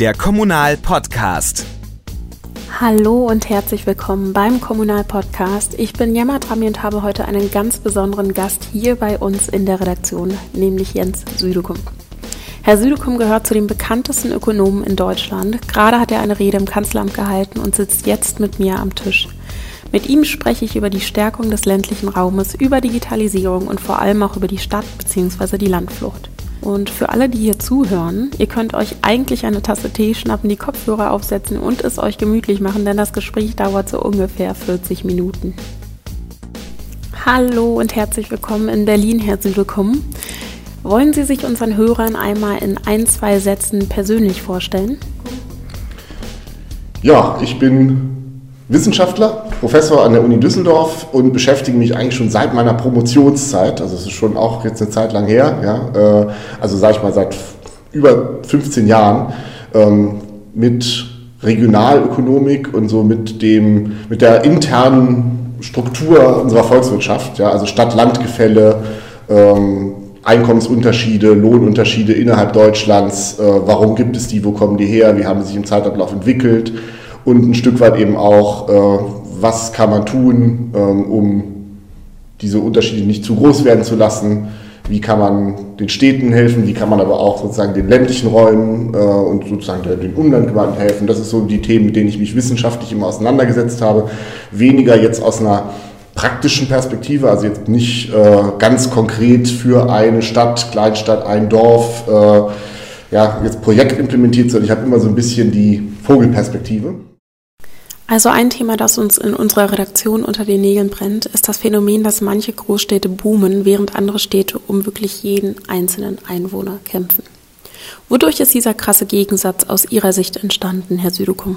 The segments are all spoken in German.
der Kommunal Podcast. Hallo und herzlich willkommen beim Kommunal Podcast. Ich bin Jemma Trami und habe heute einen ganz besonderen Gast hier bei uns in der Redaktion, nämlich Jens Südekum. Herr Südekum gehört zu den bekanntesten Ökonomen in Deutschland. Gerade hat er eine Rede im Kanzleramt gehalten und sitzt jetzt mit mir am Tisch. Mit ihm spreche ich über die Stärkung des ländlichen Raumes, über Digitalisierung und vor allem auch über die Stadt bzw. die Landflucht. Und für alle, die hier zuhören, ihr könnt euch eigentlich eine Tasse Tee schnappen, die Kopfhörer aufsetzen und es euch gemütlich machen, denn das Gespräch dauert so ungefähr 40 Minuten. Hallo und herzlich willkommen in Berlin, herzlich willkommen. Wollen Sie sich unseren Hörern einmal in ein, zwei Sätzen persönlich vorstellen? Ja, ich bin Wissenschaftler, Professor an der Uni Düsseldorf und beschäftige mich eigentlich schon seit meiner Promotionszeit, also es ist schon auch jetzt eine Zeit lang her, ja, äh, also sage ich mal seit über 15 Jahren, ähm, mit Regionalökonomik und so mit, dem, mit der internen Struktur unserer Volkswirtschaft, ja, also Stadt-Land-Gefälle, ähm, Einkommensunterschiede, Lohnunterschiede innerhalb Deutschlands, äh, warum gibt es die, wo kommen die her, wie haben sie sich im Zeitablauf entwickelt und ein Stück weit eben auch, äh, was kann man tun, ähm, um diese Unterschiede nicht zu groß werden zu lassen, wie kann man den Städten helfen, wie kann man aber auch sozusagen den ländlichen Räumen äh, und sozusagen den Umlandgemeinden helfen. Das ist so die Themen, mit denen ich mich wissenschaftlich immer auseinandergesetzt habe. Weniger jetzt aus einer praktischen Perspektive, also jetzt nicht äh, ganz konkret für eine Stadt, Kleinstadt, ein Dorf, äh, ja, jetzt Projekt implementiert, sondern ich habe immer so ein bisschen die Vogelperspektive. Also ein Thema, das uns in unserer Redaktion unter den Nägeln brennt, ist das Phänomen, dass manche Großstädte boomen, während andere Städte um wirklich jeden einzelnen Einwohner kämpfen. Wodurch ist dieser krasse Gegensatz aus Ihrer Sicht entstanden, Herr Südekum?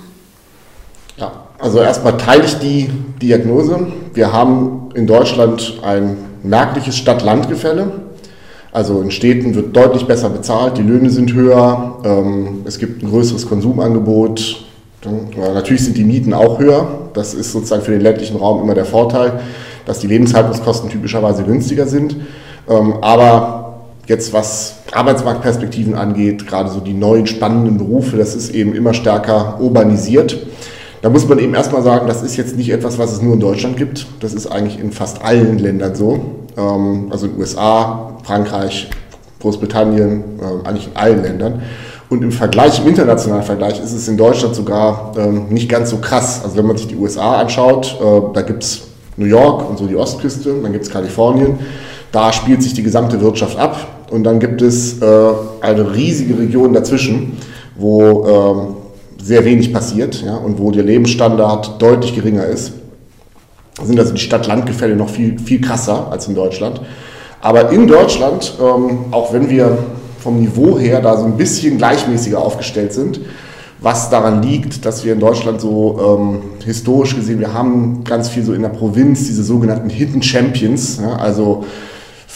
Ja, also erstmal teile ich die Diagnose. Wir haben in Deutschland ein merkliches Stadt-Land-Gefälle. Also in Städten wird deutlich besser bezahlt, die Löhne sind höher, ähm, es gibt ein größeres Konsumangebot, Natürlich sind die Mieten auch höher. Das ist sozusagen für den ländlichen Raum immer der Vorteil, dass die Lebenshaltungskosten typischerweise günstiger sind. Ähm, aber jetzt was Arbeitsmarktperspektiven angeht, gerade so die neuen spannenden Berufe, das ist eben immer stärker urbanisiert. Da muss man eben erstmal sagen, das ist jetzt nicht etwas, was es nur in Deutschland gibt. Das ist eigentlich in fast allen Ländern so. Ähm, also in den USA, Frankreich, Großbritannien, ähm, eigentlich in allen Ländern. Und im Vergleich, im internationalen Vergleich, ist es in Deutschland sogar ähm, nicht ganz so krass. Also wenn man sich die USA anschaut, äh, da gibt es New York und so die Ostküste, dann gibt es Kalifornien. Da spielt sich die gesamte Wirtschaft ab. Und dann gibt es äh, eine riesige Region dazwischen, wo ähm, sehr wenig passiert ja, und wo der Lebensstandard deutlich geringer ist. Da sind also die Stadt-Land-Gefälle noch viel, viel krasser als in Deutschland. Aber in Deutschland, ähm, auch wenn wir vom Niveau her da so ein bisschen gleichmäßiger aufgestellt sind. Was daran liegt, dass wir in Deutschland so ähm, historisch gesehen, wir haben ganz viel so in der Provinz diese sogenannten Hidden Champions, ja, also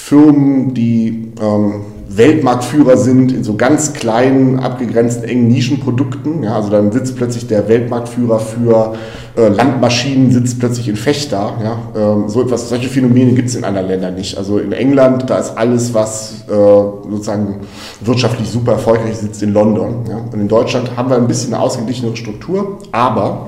Firmen, die ähm, Weltmarktführer sind in so ganz kleinen, abgegrenzten, engen Nischenprodukten. Ja, also dann sitzt plötzlich der Weltmarktführer für äh, Landmaschinen, sitzt plötzlich in Fechter. Ja, ähm, so etwas, solche Phänomene gibt es in anderen Ländern nicht. Also in England, da ist alles, was äh, sozusagen wirtschaftlich super erfolgreich sitzt in London. Ja. Und in Deutschland haben wir ein bisschen eine ausgeglichenere Struktur, aber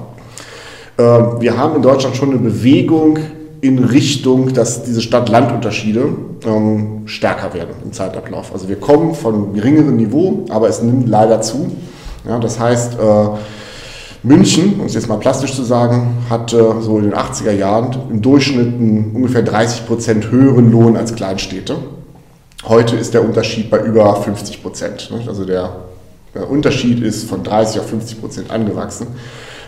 äh, wir haben in Deutschland schon eine Bewegung in Richtung, dass diese Stadt-Land-Unterschiede ähm, stärker werden im Zeitablauf. Also wir kommen von geringerem Niveau, aber es nimmt leider zu. Ja, das heißt, äh, München, um es jetzt mal plastisch zu sagen, hatte so in den 80er Jahren im Durchschnitt einen ungefähr 30 Prozent höheren Lohn als Kleinstädte. Heute ist der Unterschied bei über 50 Prozent. Also der, der Unterschied ist von 30 auf 50 Prozent angewachsen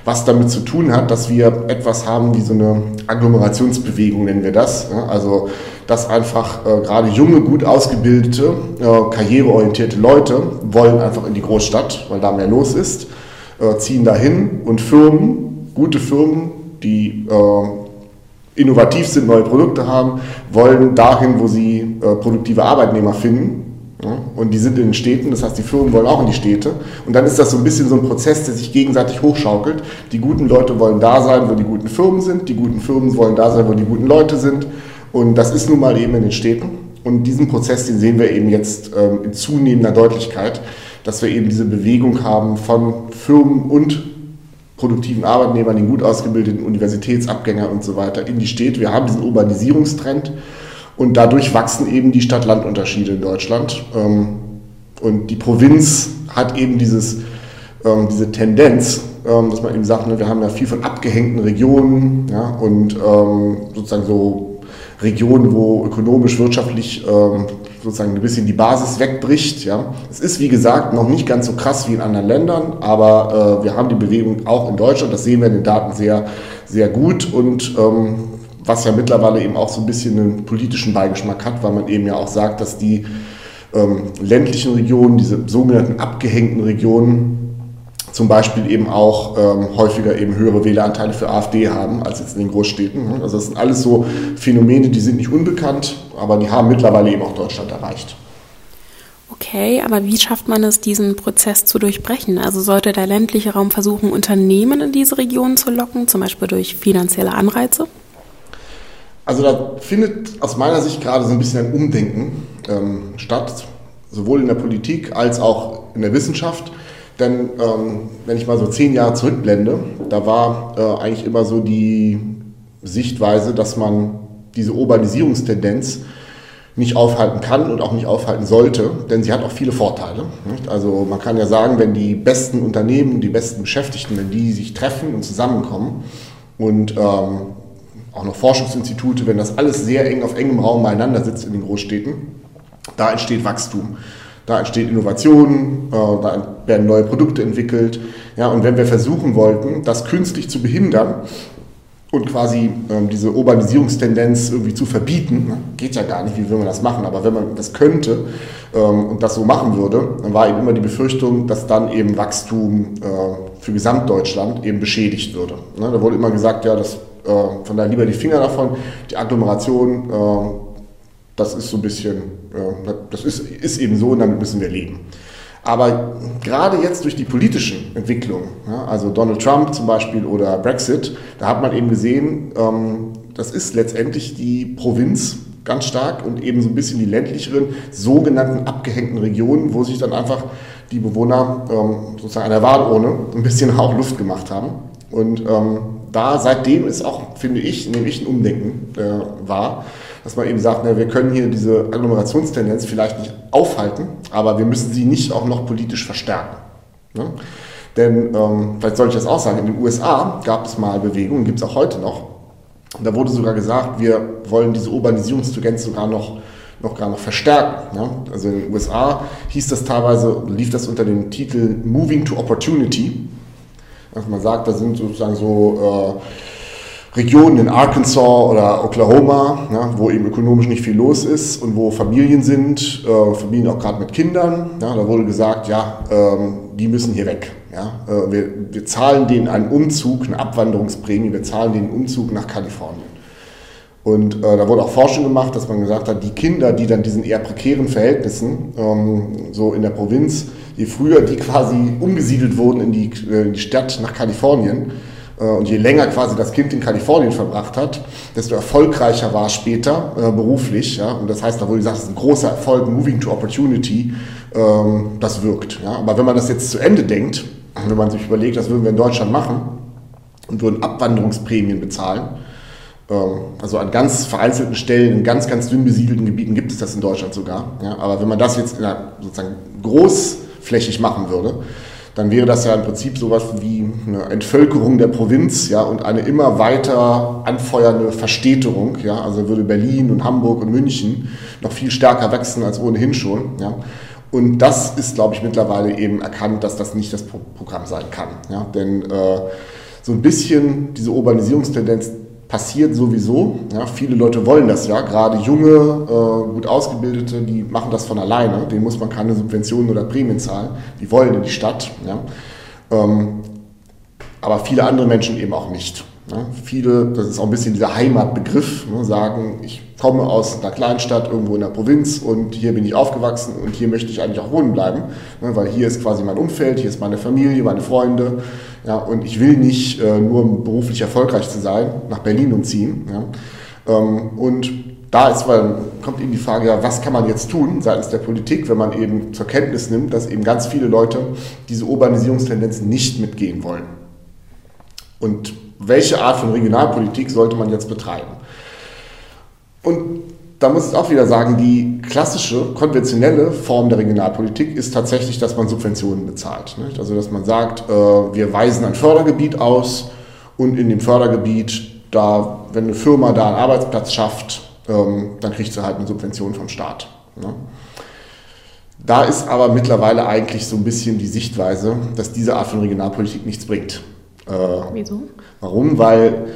was damit zu tun hat, dass wir etwas haben wie so eine Agglomerationsbewegung, nennen wir das. Also, dass einfach äh, gerade junge, gut ausgebildete, äh, karriereorientierte Leute wollen einfach in die Großstadt, weil da mehr los ist, äh, ziehen dahin und Firmen, gute Firmen, die äh, innovativ sind, neue Produkte haben, wollen dahin, wo sie äh, produktive Arbeitnehmer finden und die sind in den Städten, das heißt, die Firmen wollen auch in die Städte. Und dann ist das so ein bisschen so ein Prozess, der sich gegenseitig hochschaukelt. Die guten Leute wollen da sein, wo die guten Firmen sind. Die guten Firmen wollen da sein, wo die guten Leute sind. Und das ist nun mal eben in den Städten. Und diesen Prozess, den sehen wir eben jetzt ähm, in zunehmender Deutlichkeit, dass wir eben diese Bewegung haben von Firmen und produktiven Arbeitnehmern, den gut ausgebildeten Universitätsabgängern und so weiter in die Städte. Wir haben diesen Urbanisierungstrend und dadurch wachsen eben die Stadt-Land-Unterschiede in Deutschland. Ähm, und die Provinz hat eben dieses, ähm, diese Tendenz, ähm, dass man eben sagt, ne, wir haben ja viel von abgehängten Regionen ja, und sozusagen so Regionen, wo ökonomisch, wirtschaftlich sozusagen ein bisschen die Basis wegbricht. Ja. Es ist, wie gesagt, noch nicht ganz so krass wie in anderen Ländern, aber äh, wir haben die Bewegung auch in Deutschland. Das sehen wir in den Daten sehr, sehr gut und ähm, was ja mittlerweile eben auch so ein bisschen einen politischen Beigeschmack hat, weil man eben ja auch sagt, dass die ähm, ländlichen Regionen, diese sogenannten abgehängten Regionen, zum Beispiel eben auch ähm, häufiger eben höhere Wähleranteile für AfD haben als jetzt in den Großstädten. Ne? Also das sind alles so Phänomene, die sind nicht unbekannt, aber die haben mittlerweile eben auch Deutschland erreicht. Okay, aber wie schafft man es, diesen Prozess zu durchbrechen? Also sollte der ländliche Raum versuchen, Unternehmen in diese Regionen zu locken, zum Beispiel durch finanzielle Anreize? Also da findet aus meiner Sicht gerade so ein bisschen ein Umdenken ähm, statt, sowohl in der Politik als auch in der Wissenschaft. Denn ähm, wenn ich mal so zehn Jahre zurückblende, da war äh, eigentlich immer so die Sichtweise, dass man diese Urbanisierungstendenz nicht aufhalten kann und auch nicht aufhalten sollte, denn sie hat auch viele Vorteile. Nicht? Also man kann ja sagen, wenn die besten Unternehmen, die besten Beschäftigten, wenn die sich treffen und zusammenkommen und ähm, auch noch Forschungsinstitute, wenn das alles sehr eng auf engem Raum beieinander sitzt in den Großstädten, da entsteht Wachstum. Da entsteht Innovation, äh, da werden neue Produkte entwickelt. Ja, und wenn wir versuchen wollten, das künstlich zu behindern und quasi ähm, diese Urbanisierungstendenz irgendwie zu verbieten, geht ja gar nicht, wie will man das machen, aber wenn man das könnte ähm, und das so machen würde, dann war eben immer die Befürchtung, dass dann eben Wachstum äh, für Gesamtdeutschland eben beschädigt würde. Ne, da wurde immer gesagt, ja, das, äh, von daher lieber die Finger davon, die Agglomeration äh, das ist so ein bisschen, das ist, ist eben so und damit müssen wir leben. Aber gerade jetzt durch die politischen Entwicklungen, also Donald Trump zum Beispiel oder Brexit, da hat man eben gesehen, ähm, das ist letztendlich die Provinz ganz stark und eben so ein bisschen die ländlicheren, sogenannten abgehängten Regionen, wo sich dann einfach die Bewohner ähm, sozusagen an der Wahlurne ein bisschen auch Luft gemacht haben. Und ähm, da seitdem ist auch, finde ich, nämlich ein Umdenken äh, war dass man eben sagt, na, wir können hier diese Aggloomerationstendenz vielleicht nicht aufhalten, aber wir müssen sie nicht auch noch politisch verstärken. Ne? Denn, ähm, vielleicht soll ich das auch sagen, in den USA gab es mal Bewegungen, gibt es auch heute noch. Da wurde sogar gesagt, wir wollen diese Urbanisierungstendenz sogar noch, noch gar noch verstärken. Ne? Also in den USA hieß das teilweise, lief das unter dem Titel Moving to Opportunity. Also man sagt, da sind sozusagen so äh, Regionen in Arkansas oder Oklahoma, ja, wo eben ökonomisch nicht viel los ist und wo Familien sind, äh, Familien auch gerade mit Kindern. Ja, da wurde gesagt, ja, ähm, die müssen hier weg. Ja. Äh, wir, wir zahlen denen einen Umzug, eine Abwanderungsprämie, wir zahlen denen einen Umzug nach Kalifornien. Und äh, da wurde auch Forschung gemacht, dass man gesagt hat, die Kinder, die dann diesen eher prekären Verhältnissen, ähm, so in der Provinz, je früher die quasi umgesiedelt wurden in die, äh, in die Stadt nach Kalifornien, äh, und je länger quasi das Kind in Kalifornien verbracht hat, desto erfolgreicher war es später äh, beruflich. Ja? Und das heißt, da wurde gesagt, das ist ein großer Erfolg, Moving to Opportunity, ähm, das wirkt. Ja? Aber wenn man das jetzt zu Ende denkt, wenn man sich überlegt, das würden wir in Deutschland machen und würden Abwanderungsprämien bezahlen, ähm, also an ganz vereinzelten Stellen, in ganz, ganz dünn besiedelten Gebieten gibt es das in Deutschland sogar. Ja? Aber wenn man das jetzt sozusagen großflächig machen würde, dann wäre das ja im Prinzip sowas wie eine Entvölkerung der Provinz ja, und eine immer weiter anfeuernde Verstädterung. Ja, also würde Berlin und Hamburg und München noch viel stärker wachsen als ohnehin schon. Ja. Und das ist, glaube ich, mittlerweile eben erkannt, dass das nicht das Programm sein kann. Ja. Denn äh, so ein bisschen diese Urbanisierungstendenz passiert sowieso. Ja, viele Leute wollen das ja, gerade junge, äh, gut ausgebildete, die machen das von alleine. Denen muss man keine Subventionen oder Prämien zahlen. Die wollen in die Stadt. Ja. Ähm, aber viele andere Menschen eben auch nicht. Ja. Viele, das ist auch ein bisschen dieser Heimatbegriff, ne, sagen, ich komme aus einer Kleinstadt irgendwo in der Provinz und hier bin ich aufgewachsen und hier möchte ich eigentlich auch wohnen bleiben, ne, weil hier ist quasi mein Umfeld, hier ist meine Familie, meine Freunde. Ja, und ich will nicht äh, nur beruflich erfolgreich zu sein, nach Berlin umziehen. Ja. Ähm, und da ist, weil, kommt eben die Frage, ja, was kann man jetzt tun seitens der Politik, wenn man eben zur Kenntnis nimmt, dass eben ganz viele Leute diese Urbanisierungstendenzen nicht mitgehen wollen. Und welche Art von Regionalpolitik sollte man jetzt betreiben? Und da muss ich auch wieder sagen, die klassische, konventionelle Form der Regionalpolitik ist tatsächlich, dass man Subventionen bezahlt. Nicht? Also dass man sagt, äh, wir weisen ein Fördergebiet aus und in dem Fördergebiet, da, wenn eine Firma da einen Arbeitsplatz schafft, ähm, dann kriegt sie halt eine Subvention vom Staat. Ne? Da ist aber mittlerweile eigentlich so ein bisschen die Sichtweise, dass diese Art von Regionalpolitik nichts bringt. Äh, Wieso? Warum? Weil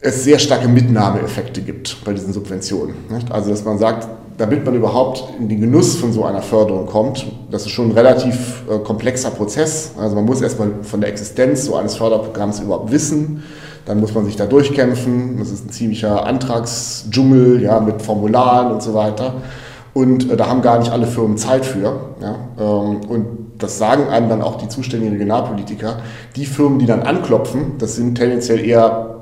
es sehr starke Mitnahmeeffekte gibt bei diesen Subventionen. Nicht? Also dass man sagt, damit man überhaupt in den Genuss von so einer Förderung kommt, das ist schon ein relativ äh, komplexer Prozess. Also man muss erstmal von der Existenz so eines Förderprogramms überhaupt wissen. Dann muss man sich da durchkämpfen. Das ist ein ziemlicher Antragsdschungel ja, mit Formularen und so weiter. Und äh, da haben gar nicht alle Firmen Zeit für. Ja? Ähm, und das sagen einem dann auch die zuständigen Regionalpolitiker. Die Firmen, die dann anklopfen, das sind tendenziell eher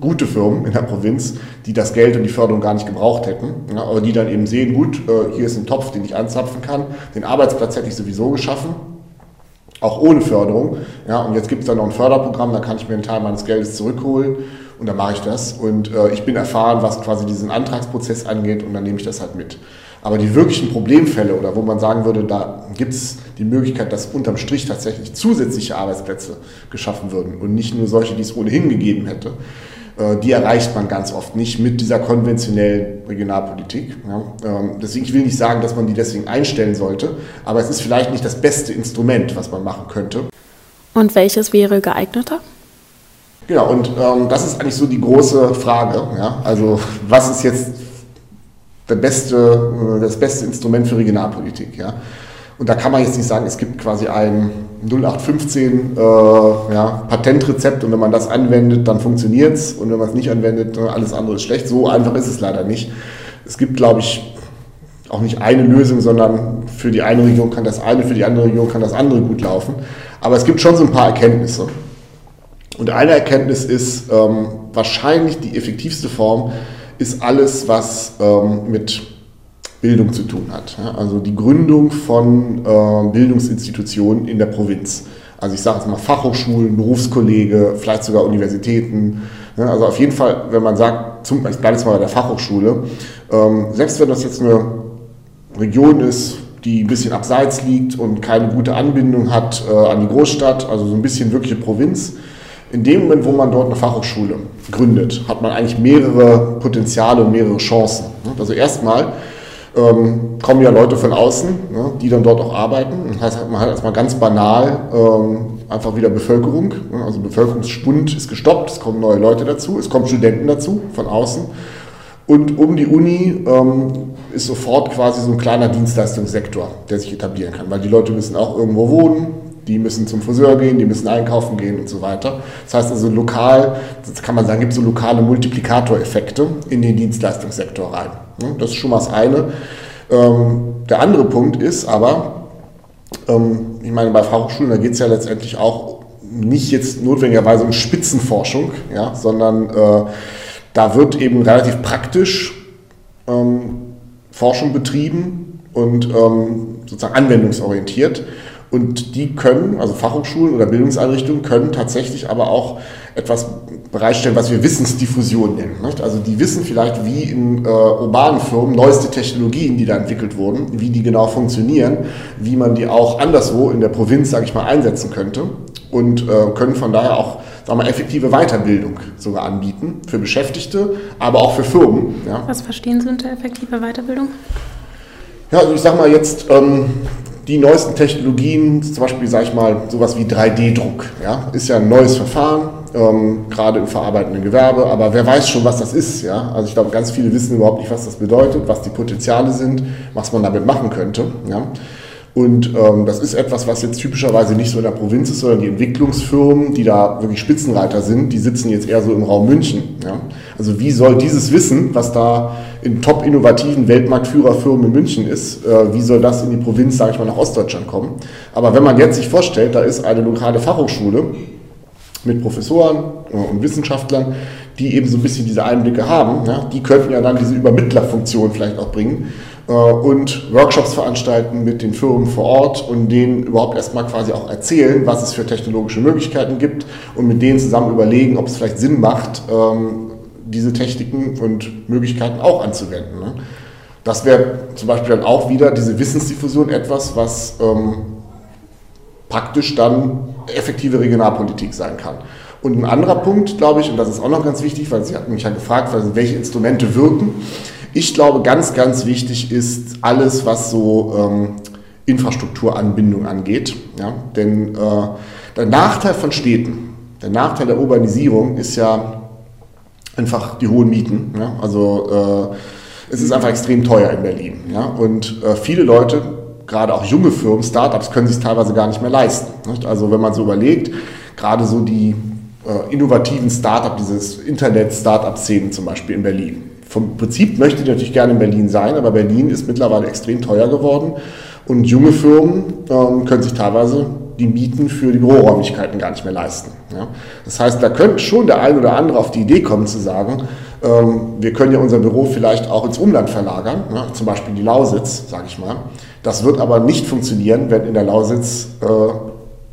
gute Firmen in der Provinz, die das Geld und die Förderung gar nicht gebraucht hätten, ja, aber die dann eben sehen, gut, äh, hier ist ein Topf, den ich anzapfen kann, den Arbeitsplatz hätte ich sowieso geschaffen, auch ohne Förderung. Ja, und jetzt gibt es dann noch ein Förderprogramm, da kann ich mir einen Teil meines Geldes zurückholen und dann mache ich das. Und äh, ich bin erfahren, was quasi diesen Antragsprozess angeht und dann nehme ich das halt mit. Aber die wirklichen Problemfälle oder wo man sagen würde, da gibt es die Möglichkeit, dass unterm Strich tatsächlich zusätzliche Arbeitsplätze geschaffen würden und nicht nur solche, die es ohnehin gegeben hätte, äh, die erreicht man ganz oft nicht mit dieser konventionellen Regionalpolitik. Ähm, deswegen, ich will nicht sagen, dass man die deswegen einstellen sollte, aber es ist vielleicht nicht das beste Instrument, was man machen könnte. Und welches wäre geeigneter? Genau, und ähm, das ist eigentlich so die große Frage. Ja? Also was ist jetzt der beste, äh, das beste Instrument für Regionalpolitik? Ja? Und da kann man jetzt nicht sagen, es gibt quasi ein 0815 äh, ja, Patentrezept und wenn man das anwendet, dann funktioniert es und wenn man es nicht anwendet, alles andere ist schlecht. So einfach ist es leider nicht. Es gibt, glaube ich, auch nicht eine Lösung, sondern für die eine Region kann das eine, für die andere Region kann das andere gut laufen. Aber es gibt schon so ein paar Erkenntnisse. Und eine Erkenntnis ist, ähm, wahrscheinlich die effektivste Form ist alles, was ähm, mit Bildung zu tun hat. Also die Gründung von äh, Bildungsinstitutionen in der Provinz. Also ich sage jetzt mal Fachhochschulen, Berufskollege, vielleicht sogar Universitäten. Also auf jeden Fall, wenn man sagt, zum, ich bleibe jetzt mal bei der Fachhochschule, ähm, selbst wenn das jetzt eine Region ist, die ein bisschen abseits liegt und keine gute Anbindung hat äh, an die Großstadt, also so ein bisschen wirkliche Provinz, in dem Moment, wo man dort eine Fachhochschule gründet, hat man eigentlich mehrere Potenziale und mehrere Chancen. Also erstmal ähm, kommen ja Leute von außen, ne, die dann dort auch arbeiten. Das heißt, man hat erstmal ganz banal ähm, einfach wieder Bevölkerung. Ne, also Bevölkerungsspund ist gestoppt, es kommen neue Leute dazu, es kommen Studenten dazu von außen. Und um die Uni ähm, ist sofort quasi so ein kleiner Dienstleistungssektor, der sich etablieren kann, weil die Leute müssen auch irgendwo wohnen, die müssen zum Friseur gehen, die müssen einkaufen gehen und so weiter. Das heißt also lokal, das kann man sagen, gibt es so lokale Multiplikatoreffekte in den Dienstleistungssektor rein. Das ist schon mal das eine. Ähm, der andere Punkt ist aber, ähm, ich meine, bei Fachhochschulen, da geht es ja letztendlich auch nicht jetzt notwendigerweise um Spitzenforschung, ja, sondern äh, da wird eben relativ praktisch ähm, Forschung betrieben und sozusagen anwendungsorientiert. Und die können, also Fachhochschulen oder Bildungseinrichtungen, können tatsächlich aber auch etwas bereitstellen, was wir Wissensdiffusion nennen. Nicht? Also die wissen vielleicht, wie in äh, urbanen Firmen neueste Technologien, die da entwickelt wurden, wie die genau funktionieren, wie man die auch anderswo in der Provinz, sage ich mal, einsetzen könnte und äh, können von daher auch sagen wir, effektive Weiterbildung sogar anbieten für Beschäftigte, aber auch für Firmen. Ja. Was verstehen Sie unter effektive Weiterbildung? Ja, also ich sage mal jetzt, ähm, die neuesten Technologien, zum Beispiel, sage ich mal, sowas wie 3D-Druck, ja, ist ja ein neues Verfahren, ähm, gerade im verarbeitenden Gewerbe, aber wer weiß schon, was das ist, ja. Also ich glaube, ganz viele wissen überhaupt nicht, was das bedeutet, was die Potenziale sind, was man damit machen könnte, ja. Und ähm, das ist etwas, was jetzt typischerweise nicht so in der Provinz ist, sondern die Entwicklungsfirmen, die da wirklich Spitzenreiter sind, die sitzen jetzt eher so im Raum München. Ja? Also wie soll dieses Wissen, was da in top innovativen Weltmarktführerfirmen in München ist, äh, wie soll das in die Provinz, sage ich mal, nach Ostdeutschland kommen? Aber wenn man jetzt sich vorstellt, da ist eine lokale Fachhochschule mit Professoren äh, und Wissenschaftlern, die eben so ein bisschen diese Einblicke haben, ja, die könnten ja dann diese Übermittlerfunktion vielleicht auch bringen und Workshops veranstalten mit den Firmen vor Ort und denen überhaupt erstmal quasi auch erzählen, was es für technologische Möglichkeiten gibt und mit denen zusammen überlegen, ob es vielleicht Sinn macht, ähm, diese Techniken und Möglichkeiten auch anzuwenden. Ne? Das wäre zum Beispiel dann auch wieder diese Wissensdiffusion etwas, was ähm, praktisch dann effektive Regionalpolitik sein kann. Und ein anderer Punkt, glaube ich, und das ist auch noch ganz wichtig, weil Sie hatten mich ja gefragt, welche Instrumente wirken. Ich glaube, ganz, ganz wichtig ist alles, was so ähm, Infrastrukturanbindung angeht. Ja? Denn äh, der Nachteil von Städten, der Nachteil der Urbanisierung ist ja einfach die hohen Mieten. Ja? Also äh, es ist einfach extrem teuer in Berlin. Ja? Und äh, viele Leute, gerade auch junge Firmen, Startups, können sich teilweise gar nicht mehr leisten. Nicht? Also wenn man so überlegt, gerade so die äh, innovativen Startup, dieses Internet-Startup-Szenen zum Beispiel in Berlin vom Prinzip möchte ich natürlich gerne in Berlin sein, aber Berlin ist mittlerweile extrem teuer geworden und junge Firmen ähm, können sich teilweise die Mieten für die Büroräumlichkeiten gar nicht mehr leisten. Ja? Das heißt, da könnte schon der ein oder andere auf die Idee kommen zu sagen, ähm, wir können ja unser Büro vielleicht auch ins Umland verlagern, ja? zum Beispiel die Lausitz, sage ich mal. Das wird aber nicht funktionieren, wenn in der Lausitz äh,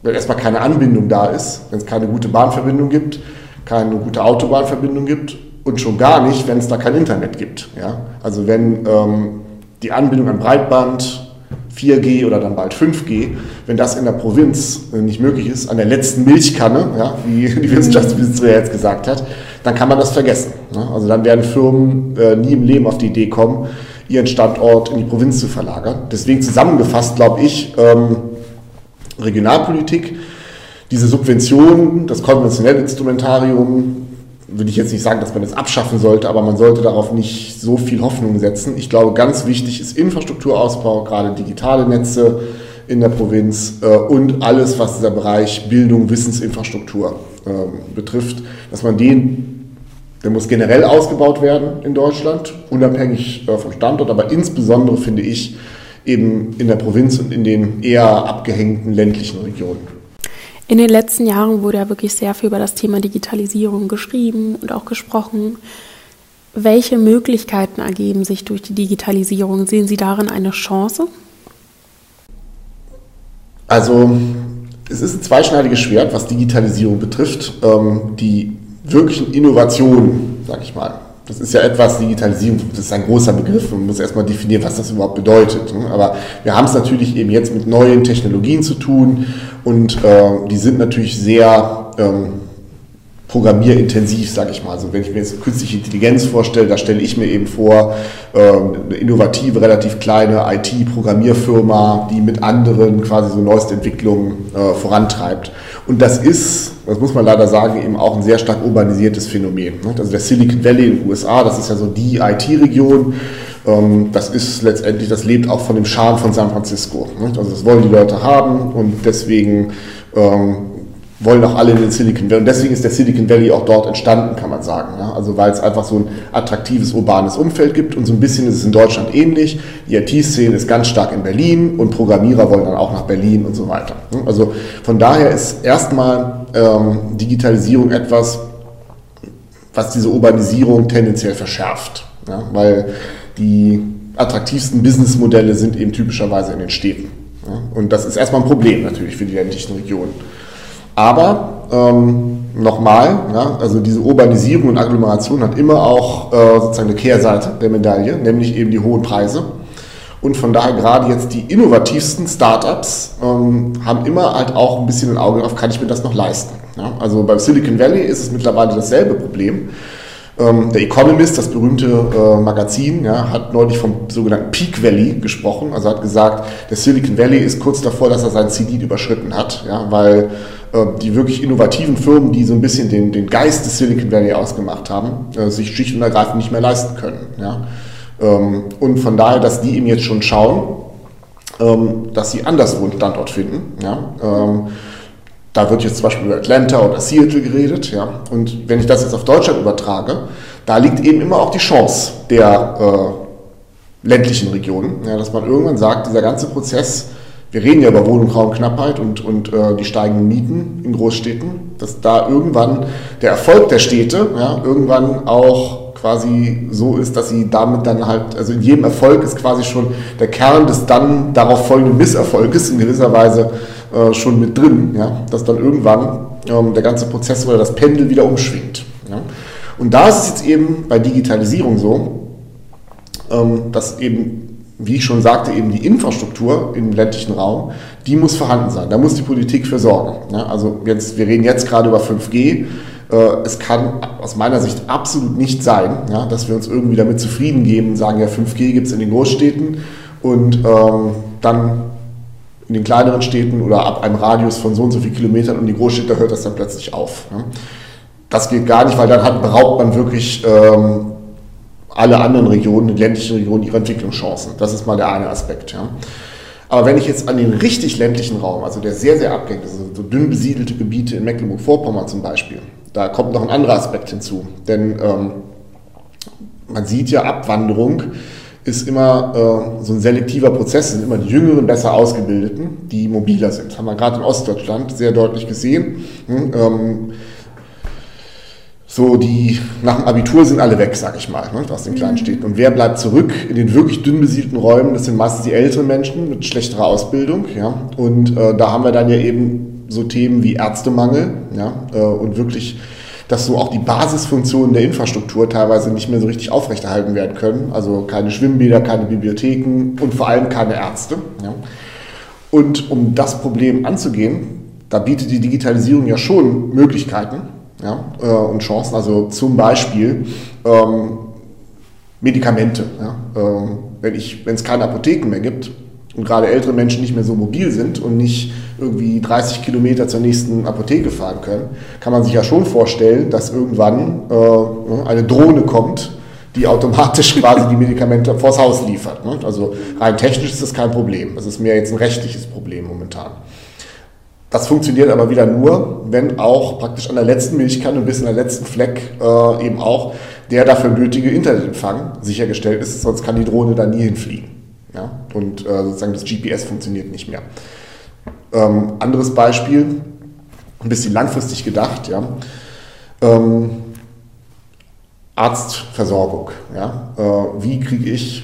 wenn erstmal keine Anbindung da ist, wenn es keine gute Bahnverbindung gibt, keine gute Autobahnverbindung gibt und schon gar nicht, wenn es da kein Internet gibt. Ja? Also wenn ähm, die Anbindung an Breitband, 4G oder dann bald 5G, wenn das in der Provinz äh, nicht möglich ist, an der letzten Milchkanne, ja, wie die Wissenschaftsministerin jetzt gesagt hat, dann kann man das vergessen. Ne? Also dann werden Firmen äh, nie im Leben auf die Idee kommen, ihren Standort in die Provinz zu verlagern. Deswegen zusammengefasst, glaube ich, ähm, Regionalpolitik, diese Subventionen, das konventionelle Instrumentarium, würde ich jetzt nicht sagen, dass man das abschaffen sollte, aber man sollte darauf nicht so viel Hoffnung setzen. Ich glaube, ganz wichtig ist Infrastrukturausbau, gerade digitale Netze in der Provinz äh, und alles, was dieser Bereich Bildung, Wissensinfrastruktur äh, betrifft, dass man den, der muss generell ausgebaut werden in Deutschland, unabhängig äh, vom Standort, aber insbesondere finde ich eben in der Provinz und in den eher abgehängten ländlichen Regionen. In den letzten Jahren wurde ja wirklich sehr viel über das Thema Digitalisierung geschrieben und auch gesprochen. Welche Möglichkeiten ergeben sich durch die Digitalisierung? Sehen Sie darin eine Chance? Also es ist ein zweischneidiges Schwert, was Digitalisierung betrifft. Ähm, die wirklichen Innovationen, sage ich mal, das ist ja etwas, Digitalisierung, das ist ein großer Begriff und man muss erstmal definieren, was das überhaupt bedeutet. Ne? Aber wir haben es natürlich eben jetzt mit neuen Technologien zu tun und äh, die sind natürlich sehr ähm, programmierintensiv, sage ich mal. Also wenn ich mir jetzt künstliche Intelligenz vorstelle, da stelle ich mir eben vor, äh, eine innovative, relativ kleine IT-Programmierfirma, die mit anderen quasi so neueste Entwicklungen äh, vorantreibt. Und das ist, das muss man leider sagen, eben auch ein sehr stark urbanisiertes Phänomen. Ne? Also der Silicon Valley in den USA, das ist ja so die IT-Region, ähm, das ist letztendlich, das lebt auch von dem Charme von San Francisco. Also das wollen die Leute haben und deswegen ähm, wollen auch alle in den Silicon Valley. Und deswegen ist der Silicon Valley auch dort entstanden, kann man sagen. Also weil es einfach so ein attraktives urbanes Umfeld gibt und so ein bisschen ist es in Deutschland ähnlich. Die IT-Szene ist ganz stark in Berlin und Programmierer wollen dann auch nach Berlin und so weiter. Also von daher ist erstmal ähm, Digitalisierung etwas, was diese Urbanisierung tendenziell verschärft. Ja? Weil die attraktivsten Businessmodelle sind eben typischerweise in den Städten. Ja? Und das ist erstmal ein Problem natürlich für die ländlichen Regionen. Aber ähm, nochmal, ja, also diese Urbanisierung und Agglomeration hat immer auch äh, sozusagen eine Kehrseite der Medaille, nämlich eben die hohen Preise. Und von daher gerade jetzt die innovativsten Startups ähm, haben immer halt auch ein bisschen ein Auge auf, kann ich mir das noch leisten. Ja? Also beim Silicon Valley ist es mittlerweile dasselbe Problem. Ähm, der Economist, das berühmte äh, Magazin, ja, hat neulich vom sogenannten Peak Valley gesprochen. Also hat gesagt, der Silicon Valley ist kurz davor, dass er seinen CD überschritten hat, ja, weil äh, die wirklich innovativen Firmen, die so ein bisschen den, den Geist des Silicon Valley ausgemacht haben, äh, sich schlicht und ergreifend nicht mehr leisten können. Ja. Ähm, und von daher, dass die eben jetzt schon schauen, ähm, dass sie anderswo einen Standort finden. Ja. Da wird jetzt zum Beispiel über Atlanta oder Seattle geredet. Ja? Und wenn ich das jetzt auf Deutschland übertrage, da liegt eben immer auch die Chance der äh, ländlichen Regionen, ja, dass man irgendwann sagt, dieser ganze Prozess wir reden ja über Wohn- und Raumknappheit und, und äh, die steigenden Mieten in Großstädten, dass da irgendwann der Erfolg der Städte ja, irgendwann auch quasi so ist, dass sie damit dann halt, also in jedem Erfolg ist quasi schon der Kern des dann darauf folgenden Misserfolges in gewisser Weise äh, schon mit drin, ja, dass dann irgendwann ähm, der ganze Prozess oder das Pendel wieder umschwingt. Ja. Und da ist es jetzt eben bei Digitalisierung so, ähm, dass eben wie ich schon sagte, eben die Infrastruktur im ländlichen Raum, die muss vorhanden sein. Da muss die Politik für sorgen. Ja, also jetzt, wir reden jetzt gerade über 5G. Äh, es kann aus meiner Sicht absolut nicht sein, ja, dass wir uns irgendwie damit zufrieden geben und sagen, ja, 5G gibt es in den Großstädten und ähm, dann in den kleineren Städten oder ab einem Radius von so und so vielen Kilometern und die Großstädte hört das dann plötzlich auf. Das geht gar nicht, weil dann hat, beraubt man wirklich ähm, alle anderen Regionen, die ländlichen Regionen, ihre Entwicklungschancen. Das ist mal der eine Aspekt. Ja. Aber wenn ich jetzt an den richtig ländlichen Raum, also der sehr, sehr abgängt, also so dünn besiedelte Gebiete in Mecklenburg-Vorpommern zum Beispiel, da kommt noch ein anderer Aspekt hinzu. Denn ähm, man sieht ja, Abwanderung ist immer äh, so ein selektiver Prozess, es sind immer die Jüngeren, besser Ausgebildeten, die mobiler sind. Das haben wir gerade in Ostdeutschland sehr deutlich gesehen. Hm, ähm, so die nach dem Abitur sind alle weg, sag ich mal, ne, aus den kleinen mhm. Städten. Und wer bleibt zurück in den wirklich dünn besiedelten Räumen? Das sind meistens die älteren Menschen mit schlechterer Ausbildung. Ja. Und äh, da haben wir dann ja eben so Themen wie Ärztemangel ja, äh, und wirklich, dass so auch die Basisfunktionen der Infrastruktur teilweise nicht mehr so richtig aufrechterhalten werden können. Also keine Schwimmbäder, keine Bibliotheken und vor allem keine Ärzte. Ja. Und um das Problem anzugehen, da bietet die Digitalisierung ja schon Möglichkeiten ja, äh, und Chancen. Also zum Beispiel ähm, Medikamente. Ja, ähm, wenn es keine Apotheken mehr gibt und gerade ältere Menschen nicht mehr so mobil sind und nicht irgendwie 30 Kilometer zur nächsten Apotheke fahren können, kann man sich ja schon vorstellen, dass irgendwann äh, ne, eine Drohne kommt, die automatisch quasi die Medikamente vors Haus liefert. Ne? Also rein technisch ist das kein Problem. Das ist mehr jetzt ein rechtliches Problem momentan. Das funktioniert aber wieder nur, wenn auch praktisch an der letzten Milchkanne bis in der letzten Fleck äh, eben auch der dafür nötige Internetempfang sichergestellt ist, sonst kann die Drohne da nie hinfliegen. Und äh, sozusagen das GPS funktioniert nicht mehr. Ähm, anderes Beispiel, ein bisschen langfristig gedacht, ja? Ähm, Arztversorgung. Ja? Äh, wie kriege ich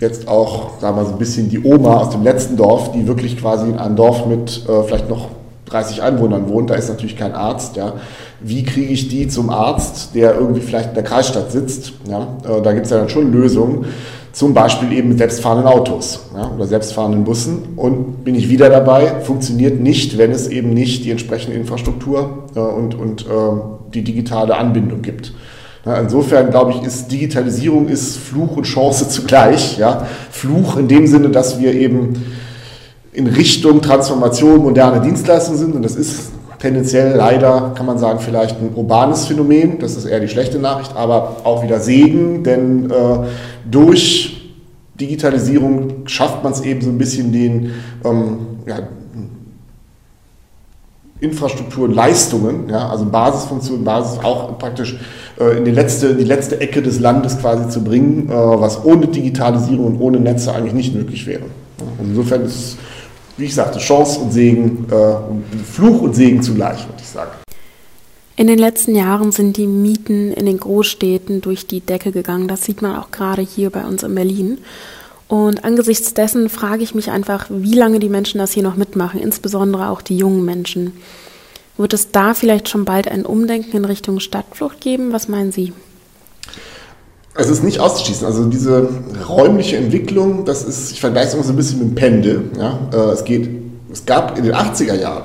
jetzt auch, sagen wir so ein bisschen die Oma aus dem letzten Dorf, die wirklich quasi in einem Dorf mit äh, vielleicht noch 30 Einwohnern wohnt, da ist natürlich kein Arzt. Ja. Wie kriege ich die zum Arzt, der irgendwie vielleicht in der Kreisstadt sitzt? Ja. Äh, da gibt es ja dann schon Lösungen, zum Beispiel eben mit selbstfahrenden Autos ja, oder selbstfahrenden Bussen. Und bin ich wieder dabei, funktioniert nicht, wenn es eben nicht die entsprechende Infrastruktur äh, und, und äh, die digitale Anbindung gibt. Ja, insofern glaube ich, ist Digitalisierung ist Fluch und Chance zugleich. Ja. Fluch in dem Sinne, dass wir eben in Richtung Transformation moderne Dienstleistungen sind. Und das ist tendenziell leider, kann man sagen, vielleicht ein urbanes Phänomen. Das ist eher die schlechte Nachricht, aber auch wieder Segen, denn äh, durch Digitalisierung schafft man es eben so ein bisschen den ähm, ja, Infrastruktur Leistungen, ja, also Basisfunktionen, Basis auch praktisch äh, in die letzte, die letzte Ecke des Landes quasi zu bringen, äh, was ohne Digitalisierung und ohne Netze eigentlich nicht möglich wäre. Also insofern ist es wie ich sagte, Chance und Segen, äh, Fluch und Segen zugleich, würde ich sagen. In den letzten Jahren sind die Mieten in den Großstädten durch die Decke gegangen. Das sieht man auch gerade hier bei uns in Berlin. Und angesichts dessen frage ich mich einfach, wie lange die Menschen das hier noch mitmachen, insbesondere auch die jungen Menschen. Wird es da vielleicht schon bald ein Umdenken in Richtung Stadtflucht geben? Was meinen Sie? Es ist nicht auszuschließen. Also diese räumliche Entwicklung, das ist, ich vergleiche es immer so ein bisschen mit dem Pendel. Ja? Äh, es, geht, es gab in den 80er Jahren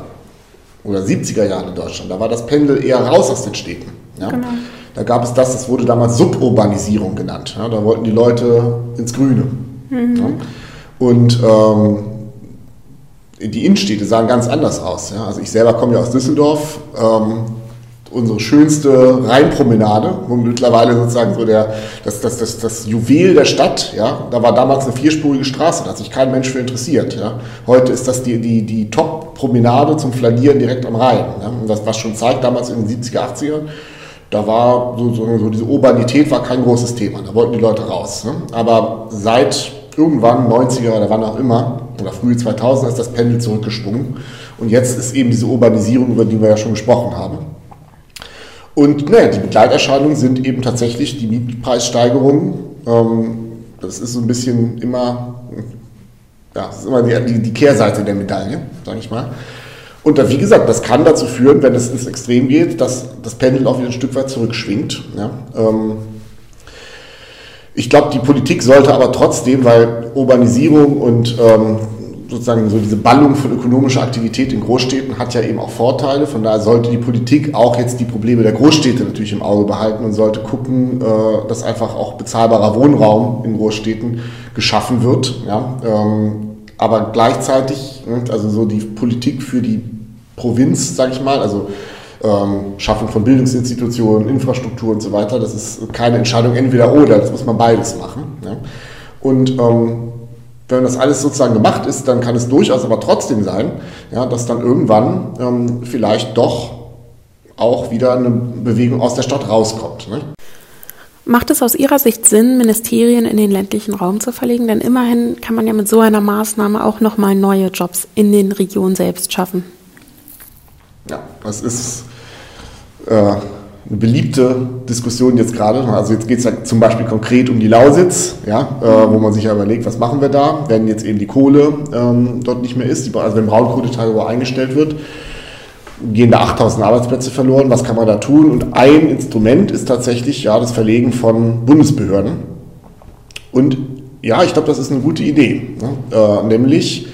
oder 70er Jahren in Deutschland, da war das Pendel eher raus aus den Städten. Ja? Genau. Da gab es das, das wurde damals Suburbanisierung genannt. Ja? Da wollten die Leute ins Grüne. Mhm. Ja? Und ähm, die Innenstädte sahen ganz anders aus. Ja? Also ich selber komme ja aus Düsseldorf. Ähm, unsere schönste Rheinpromenade, wo mittlerweile sozusagen so der, das, das, das, das Juwel der Stadt, ja, da war damals eine vierspurige Straße, da hat sich kein Mensch für interessiert. Ja. Heute ist das die, die, die Top-Promenade zum Flanieren direkt am Rhein. Ja. Und das, was schon zeigt, damals in den 70er, 80er, da war so, so, so diese Urbanität war kein großes Thema, da wollten die Leute raus. Ne. Aber seit irgendwann, 90er oder wann auch immer, oder frühe 2000 ist das Pendel zurückgeschwungen. Und jetzt ist eben diese Urbanisierung, über die wir ja schon gesprochen haben. Und naja, die Begleiterscheinungen sind eben tatsächlich die Mietpreissteigerungen. Ähm, das ist so ein bisschen immer, ja, das ist immer die, die Kehrseite der Medaille, sage ich mal. Und wie gesagt, das kann dazu führen, wenn es ins Extrem geht, dass das Pendel auch wieder ein Stück weit zurückschwingt. Ja, ähm, ich glaube, die Politik sollte aber trotzdem, weil Urbanisierung und ähm, sozusagen so diese Ballung von ökonomischer Aktivität in Großstädten hat ja eben auch Vorteile. Von daher sollte die Politik auch jetzt die Probleme der Großstädte natürlich im Auge behalten und sollte gucken, äh, dass einfach auch bezahlbarer Wohnraum in Großstädten geschaffen wird. Ja? Ähm, aber gleichzeitig, ne, also so die Politik für die Provinz, sage ich mal, also ähm, Schaffung von Bildungsinstitutionen, Infrastruktur und so weiter. Das ist keine Entscheidung entweder oder, das muss man beides machen. Und ähm, wenn das alles sozusagen gemacht ist, dann kann es durchaus aber trotzdem sein, ja, dass dann irgendwann ähm, vielleicht doch auch wieder eine Bewegung aus der Stadt rauskommt. Ne? Macht es aus Ihrer Sicht Sinn, Ministerien in den ländlichen Raum zu verlegen? Denn immerhin kann man ja mit so einer Maßnahme auch nochmal neue Jobs in den Regionen selbst schaffen. Ja, das ist äh, eine beliebte Diskussion jetzt gerade. Also jetzt geht es ja zum Beispiel konkret um die Lausitz, ja, äh, wo man sich ja überlegt, was machen wir da, wenn jetzt eben die Kohle ähm, dort nicht mehr ist, die, also wenn Braunkohletagebau eingestellt wird, gehen da 8000 Arbeitsplätze verloren, was kann man da tun? Und ein Instrument ist tatsächlich ja das Verlegen von Bundesbehörden. Und ja, ich glaube, das ist eine gute Idee, ne? äh, nämlich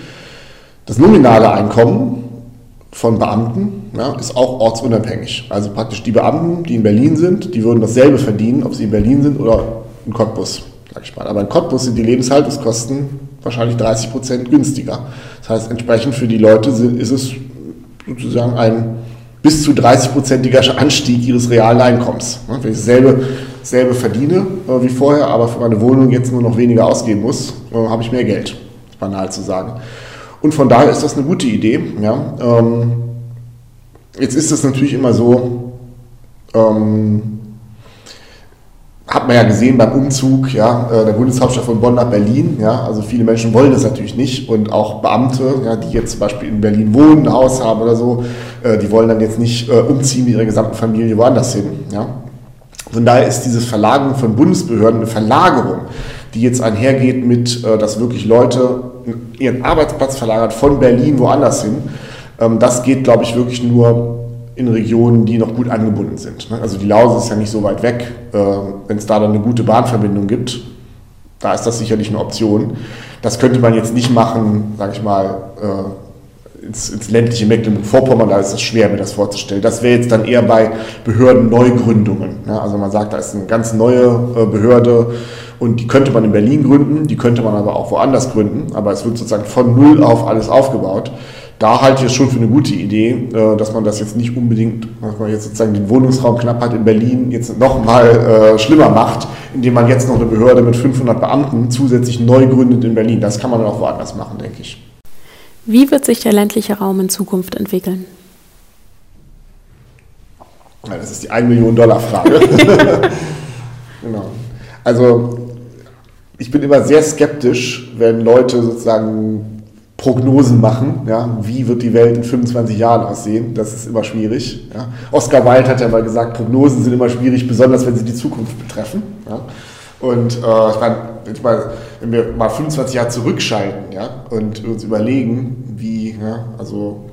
das nominale Einkommen von Beamten ja, ist auch ortsunabhängig. Also praktisch die Beamten, die in Berlin sind, die würden dasselbe verdienen, ob sie in Berlin sind oder in Cottbus, sag ich mal. Aber in Cottbus sind die Lebenshaltungskosten wahrscheinlich 30 Prozent günstiger. Das heißt, entsprechend für die Leute ist es sozusagen ein bis zu 30-prozentiger Anstieg ihres realen Einkommens. Wenn ich dasselbe, dasselbe verdiene äh, wie vorher, aber für meine Wohnung jetzt nur noch weniger ausgeben muss, äh, habe ich mehr Geld, banal zu sagen. Und von daher ist das eine gute Idee. Ja. Ähm, jetzt ist es natürlich immer so, ähm, hat man ja gesehen beim Umzug ja, äh, der Bundeshauptstadt von Bonn nach Berlin. Ja, also viele Menschen wollen das natürlich nicht und auch Beamte, ja, die jetzt zum Beispiel in Berlin wohnen, ein Haus haben oder so, äh, die wollen dann jetzt nicht äh, umziehen mit ihrer gesamten Familie woanders hin. Ja. Von daher ist dieses Verlagern von Bundesbehörden eine Verlagerung, die jetzt einhergeht mit, äh, dass wirklich Leute ihren Arbeitsplatz verlagert von Berlin woanders hin. Ähm, das geht, glaube ich, wirklich nur in Regionen, die noch gut angebunden sind. Ne? Also die Lausitz ist ja nicht so weit weg. Ähm, wenn es da dann eine gute Bahnverbindung gibt, da ist das sicherlich eine Option. Das könnte man jetzt nicht machen, sage ich mal, äh, ins, ins ländliche Mecklenburg-Vorpommern, da ist es schwer, mir das vorzustellen. Das wäre jetzt dann eher bei Behördenneugründungen. Ne? Also man sagt, da ist eine ganz neue äh, Behörde, und die könnte man in Berlin gründen, die könnte man aber auch woanders gründen, aber es wird sozusagen von Null auf alles aufgebaut. Da halte ich es schon für eine gute Idee, äh, dass man das jetzt nicht unbedingt, dass man jetzt sozusagen den Wohnungsraumknappheit in Berlin jetzt nochmal äh, schlimmer macht, indem man jetzt noch eine Behörde mit 500 Beamten zusätzlich neu gründet in Berlin. Das kann man dann auch woanders machen, denke ich. Wie wird sich der ländliche Raum in Zukunft entwickeln? Ja, das ist die 1 Million Dollar Frage. genau. Also ich bin immer sehr skeptisch, wenn Leute sozusagen Prognosen machen, ja, wie wird die Welt in 25 Jahren aussehen, das ist immer schwierig. Ja. Oscar Wilde hat ja mal gesagt, Prognosen sind immer schwierig, besonders wenn sie die Zukunft betreffen. Ja. Und äh, ich meine, wenn wir mal 25 Jahre zurückschalten ja, und uns überlegen, wie, ja, also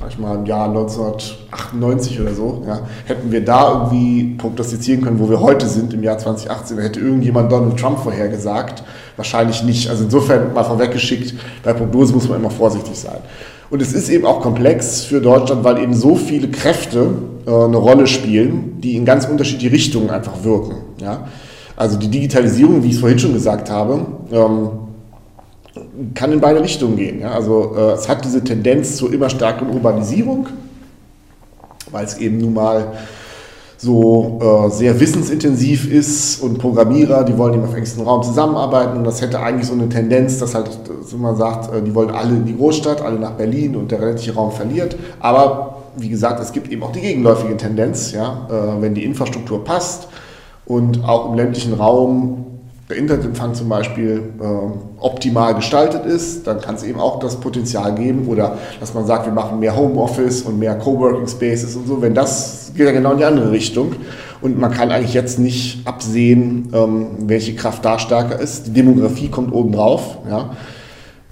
sag ich mal, im Jahr 1998 oder so, ja, hätten wir da irgendwie prognostizieren können, wo wir heute sind, im Jahr 2018, da hätte irgendjemand Donald Trump vorhergesagt. Wahrscheinlich nicht. Also insofern mal vorweggeschickt, bei Prognosen muss man immer vorsichtig sein. Und es ist eben auch komplex für Deutschland, weil eben so viele Kräfte äh, eine Rolle spielen, die in ganz unterschiedliche Richtungen einfach wirken. Ja? Also die Digitalisierung, wie ich es vorhin schon gesagt habe, ähm, kann in beide Richtungen gehen. Ja? Also äh, es hat diese Tendenz zur immer stärkeren Urbanisierung, weil es eben nun mal so äh, sehr wissensintensiv ist und Programmierer, die wollen im engsten Raum zusammenarbeiten und das hätte eigentlich so eine Tendenz, dass halt, so man sagt, äh, die wollen alle in die Großstadt, alle nach Berlin und der ländliche Raum verliert. Aber wie gesagt, es gibt eben auch die gegenläufige Tendenz, ja, äh, wenn die Infrastruktur passt und auch im ländlichen Raum der Internetempfang zum Beispiel äh, optimal gestaltet ist, dann kann es eben auch das Potenzial geben oder dass man sagt, wir machen mehr Homeoffice und mehr Coworking Spaces und so. Wenn das geht ja genau in die andere Richtung und man kann eigentlich jetzt nicht absehen, ähm, welche Kraft da stärker ist. Die Demografie kommt obendrauf. Ja.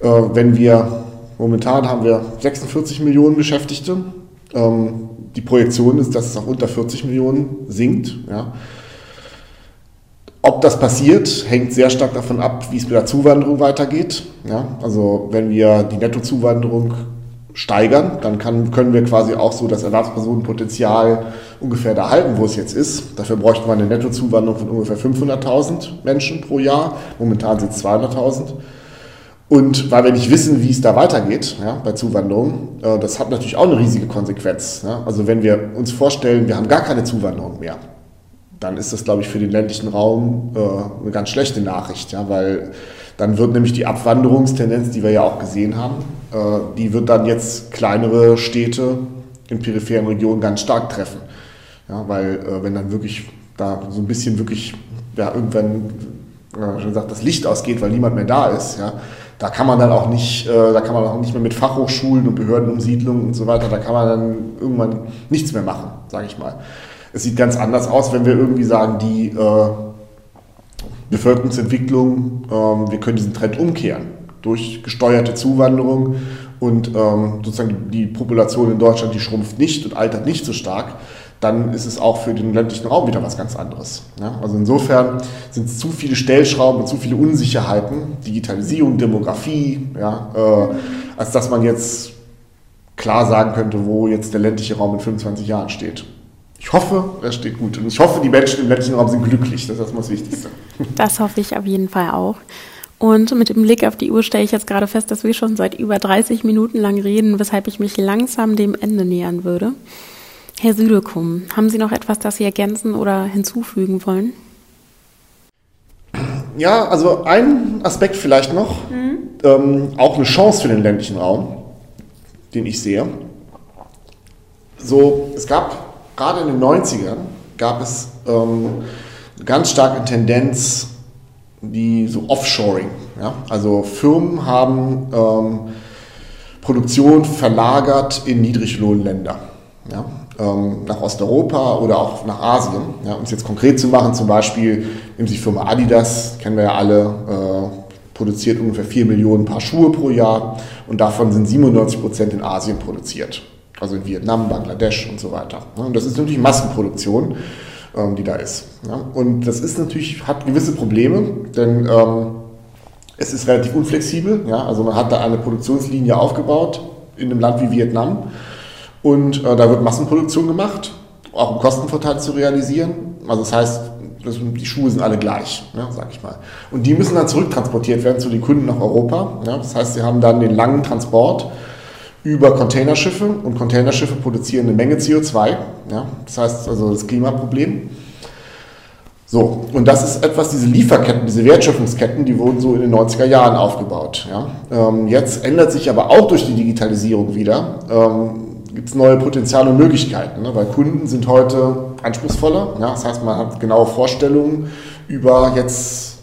Äh, wenn wir momentan haben wir 46 Millionen Beschäftigte. Ähm, die Projektion ist, dass es auf unter 40 Millionen sinkt. Ja. Ob das passiert, hängt sehr stark davon ab, wie es mit der Zuwanderung weitergeht. Ja, also wenn wir die Nettozuwanderung steigern, dann kann, können wir quasi auch so das Erwerbspersonenpotenzial ungefähr da halten, wo es jetzt ist. Dafür bräuchte man eine Nettozuwanderung von ungefähr 500.000 Menschen pro Jahr. Momentan sind es 200.000. Und weil wir nicht wissen, wie es da weitergeht ja, bei Zuwanderung, äh, das hat natürlich auch eine riesige Konsequenz. Ja. Also wenn wir uns vorstellen, wir haben gar keine Zuwanderung mehr, dann ist das, glaube ich, für den ländlichen Raum äh, eine ganz schlechte Nachricht, ja, weil dann wird nämlich die Abwanderungstendenz, die wir ja auch gesehen haben, äh, die wird dann jetzt kleinere Städte in peripheren Regionen ganz stark treffen. Ja, weil äh, wenn dann wirklich da so ein bisschen wirklich ja, irgendwann äh, schon gesagt, das Licht ausgeht, weil niemand mehr da ist, ja, da kann man dann auch nicht, äh, da kann man auch nicht mehr mit Fachhochschulen und Behördenumsiedlungen und so weiter, da kann man dann irgendwann nichts mehr machen, sage ich mal. Es sieht ganz anders aus, wenn wir irgendwie sagen, die äh, Bevölkerungsentwicklung, ähm, wir können diesen Trend umkehren durch gesteuerte Zuwanderung und ähm, sozusagen die Population in Deutschland, die schrumpft nicht und altert nicht so stark, dann ist es auch für den ländlichen Raum wieder was ganz anderes. Ja? Also insofern sind es zu viele Stellschrauben und zu viele Unsicherheiten, Digitalisierung, Demografie, ja, äh, als dass man jetzt klar sagen könnte, wo jetzt der ländliche Raum in 25 Jahren steht. Ich hoffe, er steht gut. Und ich hoffe, die Menschen im ländlichen Raum sind glücklich. Das ist erstmal das Wichtigste. Das hoffe ich auf jeden Fall auch. Und mit dem Blick auf die Uhr stelle ich jetzt gerade fest, dass wir schon seit über 30 Minuten lang reden, weshalb ich mich langsam dem Ende nähern würde. Herr Südekum, haben Sie noch etwas, das Sie ergänzen oder hinzufügen wollen? Ja, also ein Aspekt vielleicht noch, mhm. ähm, auch eine Chance für den ländlichen Raum, den ich sehe. So, es gab gerade in den 90ern gab es ähm, ganz starke Tendenz, die so Offshoring. Ja? Also Firmen haben ähm, Produktion verlagert in Niedriglohnländer. Ja? Ähm, nach Osteuropa oder auch nach Asien. Ja? Um es jetzt konkret zu machen, zum Beispiel nimmt sich Firma Adidas, kennen wir ja alle, äh, produziert ungefähr 4 Millionen Paar Schuhe pro Jahr und davon sind 97 Prozent in Asien produziert. Also in Vietnam, Bangladesch und so weiter. Und das ist natürlich Massenproduktion, ähm, die da ist. Und das ist natürlich, hat gewisse Probleme, denn ähm, es ist relativ unflexibel. Also man hat da eine Produktionslinie aufgebaut in einem Land wie Vietnam und äh, da wird Massenproduktion gemacht, auch um Kostenvorteile zu realisieren. Also das heißt, die Schuhe sind alle gleich, ja, sag ich mal. Und die müssen dann zurücktransportiert werden zu den Kunden nach Europa. Das heißt, sie haben dann den langen Transport über Containerschiffe und Containerschiffe produzieren eine Menge CO2. Ja? Das heißt also das Klimaproblem. So, und das ist etwas, diese Lieferketten, diese Wertschöpfungsketten, die wurden so in den 90er Jahren aufgebaut. Ja? Ähm, jetzt ändert sich aber auch durch die Digitalisierung wieder, ähm, gibt es neue Potenziale und Möglichkeiten, ne? weil Kunden sind heute anspruchsvoller. Ja? Das heißt, man hat genaue Vorstellungen über jetzt,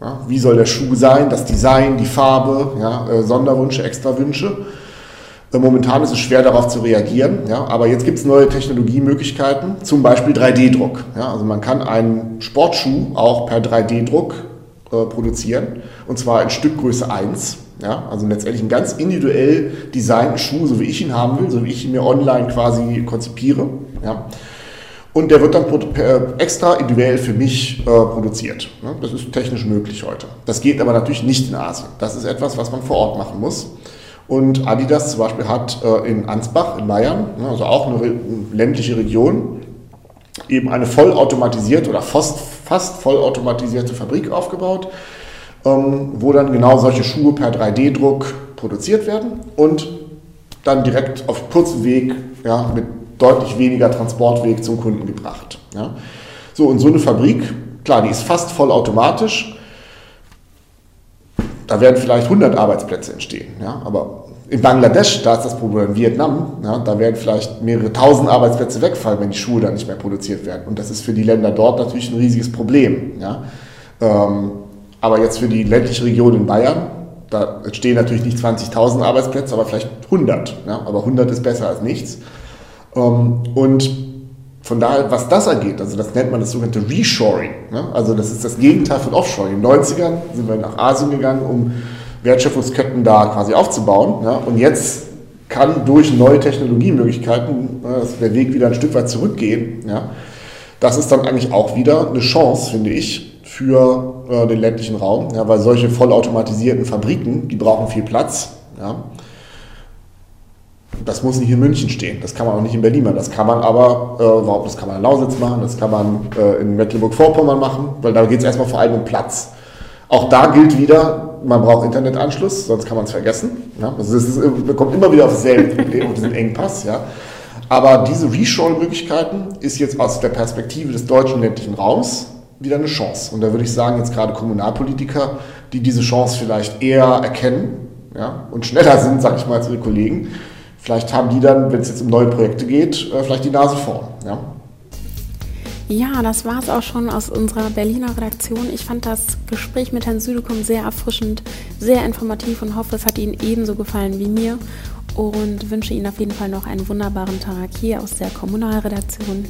ja, wie soll der Schuh sein, das Design, die Farbe, ja? äh, Sonderwünsche, Extrawünsche. Äh, momentan ist es schwer darauf zu reagieren, ja, aber jetzt gibt es neue Technologiemöglichkeiten, zum Beispiel 3D-Druck. Ja, also man kann einen Sportschuh auch per 3D-Druck äh, produzieren und zwar in Stückgröße 1. Ja, also letztendlich ein ganz individuell designten Schuh, so wie ich ihn haben will, so wie ich ihn mir online quasi konzipiere. Ja. Und der wird dann extra individuell für mich äh, produziert. Das ist technisch möglich heute. Das geht aber natürlich nicht in Asien. Das ist etwas, was man vor Ort machen muss. Und Adidas zum Beispiel hat äh, in Ansbach in Bayern, ne, also auch eine ländliche Region, eben eine vollautomatisierte oder fast, fast vollautomatisierte Fabrik aufgebaut, ähm, wo dann genau solche Schuhe per 3D-Druck produziert werden und dann direkt auf kurzem Weg ja, mit deutlich weniger Transportweg zum Kunden gebracht. Ja. So, und so eine Fabrik, klar, die ist fast vollautomatisch, da werden vielleicht 100 Arbeitsplätze entstehen. Ja? Aber in Bangladesch, da ist das Problem, in Vietnam, ja, da werden vielleicht mehrere tausend Arbeitsplätze wegfallen, wenn die Schuhe dann nicht mehr produziert werden. Und das ist für die Länder dort natürlich ein riesiges Problem. Ja? Ähm, aber jetzt für die ländliche Region in Bayern, da entstehen natürlich nicht 20.000 Arbeitsplätze, aber vielleicht 100. Ja? Aber 100 ist besser als nichts. Ähm, und von daher, was das angeht, also das nennt man das sogenannte Reshoring. Ne? Also das ist das Gegenteil von Offshoring. In den 90ern sind wir nach Asien gegangen, um Wertschöpfungsketten da quasi aufzubauen. Ja? Und jetzt kann durch neue Technologiemöglichkeiten ne, der Weg wieder ein Stück weit zurückgehen. Ja? Das ist dann eigentlich auch wieder eine Chance, finde ich, für äh, den ländlichen Raum, ja, weil solche vollautomatisierten Fabriken, die brauchen viel Platz. Ja. Das muss nicht in München stehen, das kann man auch nicht in Berlin machen, das kann man aber, äh, das kann man in Lausitz machen, das kann man äh, in Mecklenburg-Vorpommern machen, weil da geht es erstmal vor allem um Platz. Auch da gilt wieder, man braucht Internetanschluss, sonst kann man es vergessen. Ja? Also es kommt immer wieder auf dasselbe Problem, auf diesen Engpass. Ja? Aber diese Reshore-Möglichkeiten ist jetzt aus der Perspektive des deutschen ländlichen Raums wieder eine Chance. Und da würde ich sagen, jetzt gerade Kommunalpolitiker, die diese Chance vielleicht eher erkennen ja, und schneller sind, sage ich mal, als ihre Kollegen, vielleicht haben die dann, wenn es jetzt um neue Projekte geht, äh, vielleicht die Nase vorn. Ja. Ja, das war es auch schon aus unserer Berliner Redaktion. Ich fand das Gespräch mit Herrn Südekum sehr erfrischend, sehr informativ und hoffe, es hat Ihnen ebenso gefallen wie mir und wünsche Ihnen auf jeden Fall noch einen wunderbaren Tag hier aus der Kommunalredaktion.